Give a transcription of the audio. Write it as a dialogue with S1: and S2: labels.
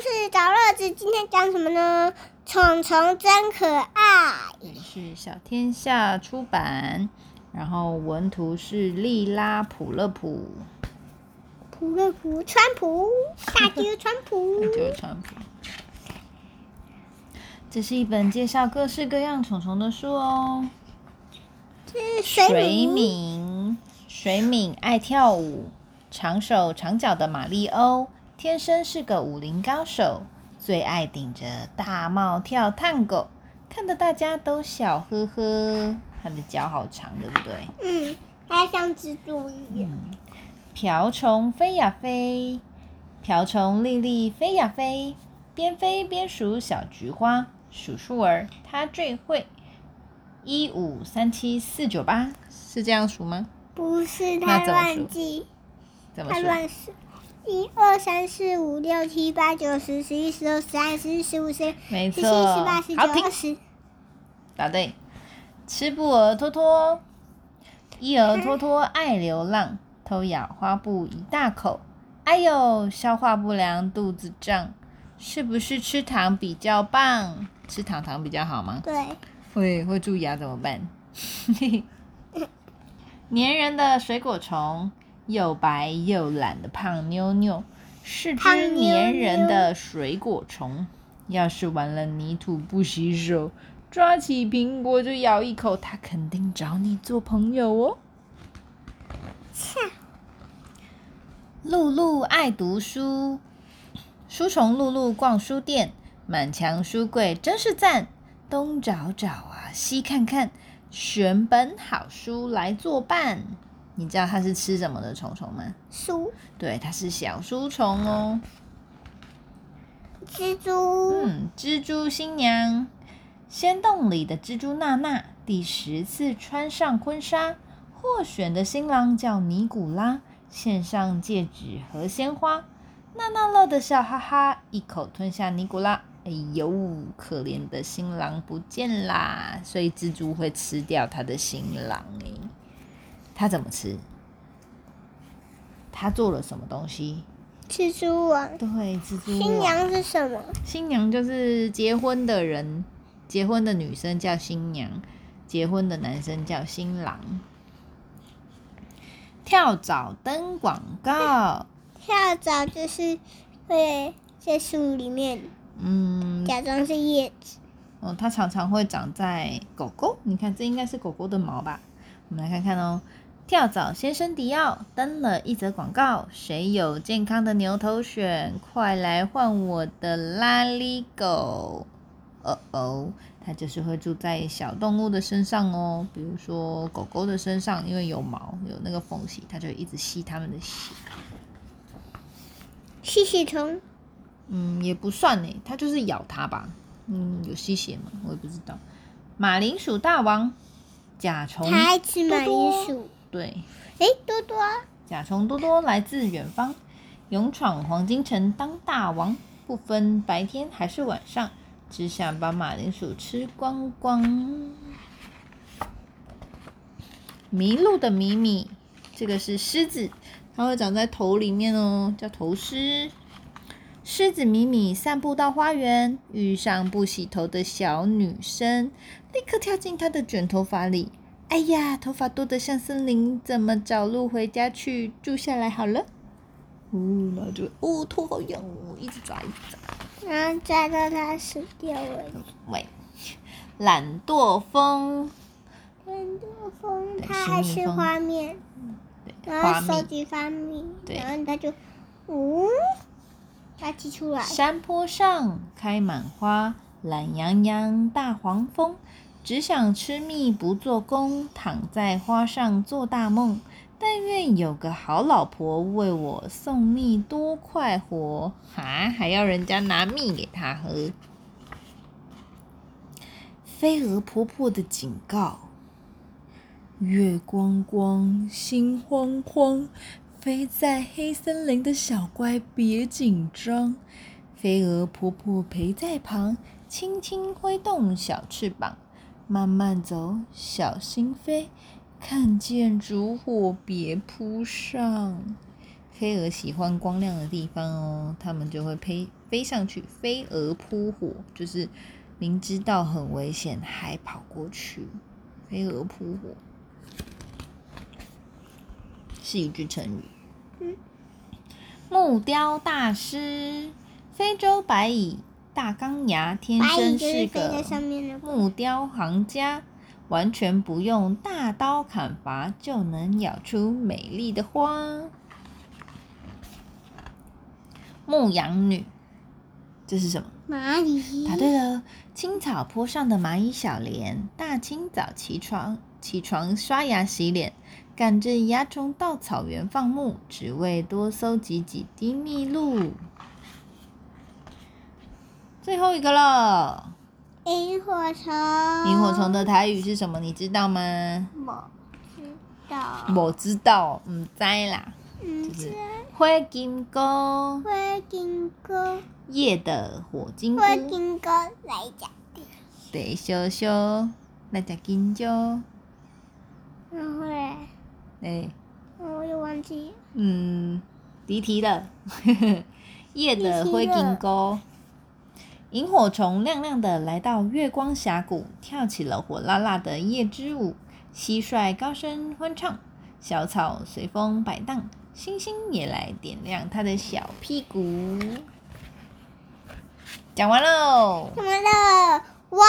S1: 事找乐子，今天讲什么呢？虫虫真可爱。
S2: 是小天下出版，然后文图是利拉普勒普，
S1: 普勒普川普，大吉川普，
S2: 就是川普。这是一本介绍各式各样虫虫的书哦。
S1: 这是
S2: 水敏，水敏爱跳舞，长手长脚的马里欧，天生是个武林高手，最爱顶着大帽跳探狗，看得大家都笑呵呵。他的脚好长，对不对？
S1: 嗯，它像蜘蛛一样。
S2: 瓢虫飞呀飞，瓢虫丽丽飞呀飞，边飞边数小菊花，数数儿它最会。一五三七四九八是这样数吗？
S1: 不是，
S2: 那
S1: 它
S2: 怎么数
S1: 乱记，它
S2: 怎么数？
S1: 乱数。一二三四五六七八九十十一十二十三十四十五十六十七
S2: 没错，
S1: 十八十九二，十。
S2: 答对。吃布儿托托，一儿托托爱流浪，偷咬花布一大口，哎呦，消化不良，肚子胀，是不是吃糖比较棒？吃糖糖比较好吗？
S1: 对，
S2: 会会蛀牙怎么办？粘人的水果虫，又白又懒的胖妞妞，是只粘人的水果虫。要是玩了泥土不洗手，抓起苹果就咬一口，它肯定找你做朋友哦。
S1: 切，
S2: 露露爱读书，书虫露露逛书店，满墙书柜真是赞，东找找啊，西看看，选本好书来作伴。你知道它是吃什么的虫虫吗？
S1: 书
S2: 对，它是小书虫哦。
S1: 蜘蛛，
S2: 嗯，蜘蛛新娘，仙洞里的蜘蛛娜娜第十次穿上婚纱，获选的新郎叫尼古拉，献上戒指和鲜花。娜娜乐得笑哈哈，一口吞下尼古拉。哎呦，可怜的新郎不见啦！所以蜘蛛会吃掉他的新郎哎，他怎么吃？他做了什么东西？
S1: 蜘蛛网。
S2: 对，蜘蛛网
S1: 新娘是什么？
S2: 新娘就是结婚的人，结婚的女生叫新娘，结婚的男生叫新郎。跳蚤灯广告，
S1: 跳蚤就是会在树里面
S2: 嗯，
S1: 假装是叶子。
S2: 哦，它常常会长在狗狗，你看这应该是狗狗的毛吧？我们来看看哦。跳蚤先生迪奥登了一则广告，谁有健康的牛头癣，快来换我的拉力狗。哦哦，它就是会住在小动物的身上哦，比如说狗狗的身上，因为有毛有那个缝隙，它就一直吸它们的血。
S1: 吸血虫，
S2: 嗯，也不算呢，它就是咬它吧。嗯，有吸血吗？我也不知道。马铃薯大王，甲虫
S1: 它爱吃马
S2: 多
S1: 铃薯。
S2: 对，
S1: 诶，多多啊，
S2: 甲虫多多来自远方，勇闯黄金城当大王，不分白天还是晚上，只想把马铃薯吃光光。迷路的米米，这个是狮子，它会长在头里面哦，叫头狮。狮子米米散步到花园，遇上不洗头的小女生，立刻跳进她的卷头发里。哎呀，头发多得像森林，怎么找路回家去？住下来好了。哦，然后就哦，头好痒哦，一直抓，一直抓。
S1: 然后抓到它死掉了。
S2: 喂，懒惰风，
S1: 懒惰风，它爱吃花面，
S2: 对，
S1: 然，后收集花蜜，
S2: 对
S1: 然后它就，呜，它挤出来。
S2: 山坡上开满花，懒洋洋大黄蜂，只想吃蜜不做工，躺在花上做大梦。但愿有个好老婆为我送蜜，多快活啊！还要人家拿蜜给他喝。飞蛾婆婆的警告：月光光，心慌慌，飞在黑森林的小乖别紧张。飞蛾婆婆陪在旁，轻轻挥动小翅膀，慢慢走，小心飞。看见烛火别扑上，飞蛾喜欢光亮的地方哦，它们就会飞飞上去，飞蛾扑火，就是明知道很危险还跑过去，飞蛾扑火是一句成语。
S1: 嗯
S2: 木雕大师，非洲白蚁大钢牙天生
S1: 是
S2: 个
S1: 上面的。
S2: 木雕行家，完全不用大刀砍伐就能咬出美丽的花。牧羊女，这是什么？
S1: 蚂蚁。
S2: 答对了，青草坡上的蚂蚁小莲，大清早起床，起床刷牙洗脸，赶着蚜虫到草原放牧，只为多搜集几滴蜜露。最后一个了，
S1: 萤火虫。
S2: 萤火虫的台语是什么？你知道吗？
S1: 我知道。
S2: 我知道，唔知啦。
S1: 嗯，
S2: 就是
S1: 这
S2: 灰金菇，
S1: 会经过，
S2: 夜的火金菇，
S1: 会经过来讲的。
S2: 对，小小来只金蕉，
S1: 然后嘞，
S2: 哎，
S1: 我又忘记了。
S2: 嗯，离题了。夜的灰金菇，萤火虫亮亮的来到月光峡谷，跳起了火辣辣的夜之舞。蟋蟀高声欢唱，小草随风摆荡，星星也来点亮它的小屁股。讲完喽。
S1: 讲完了？完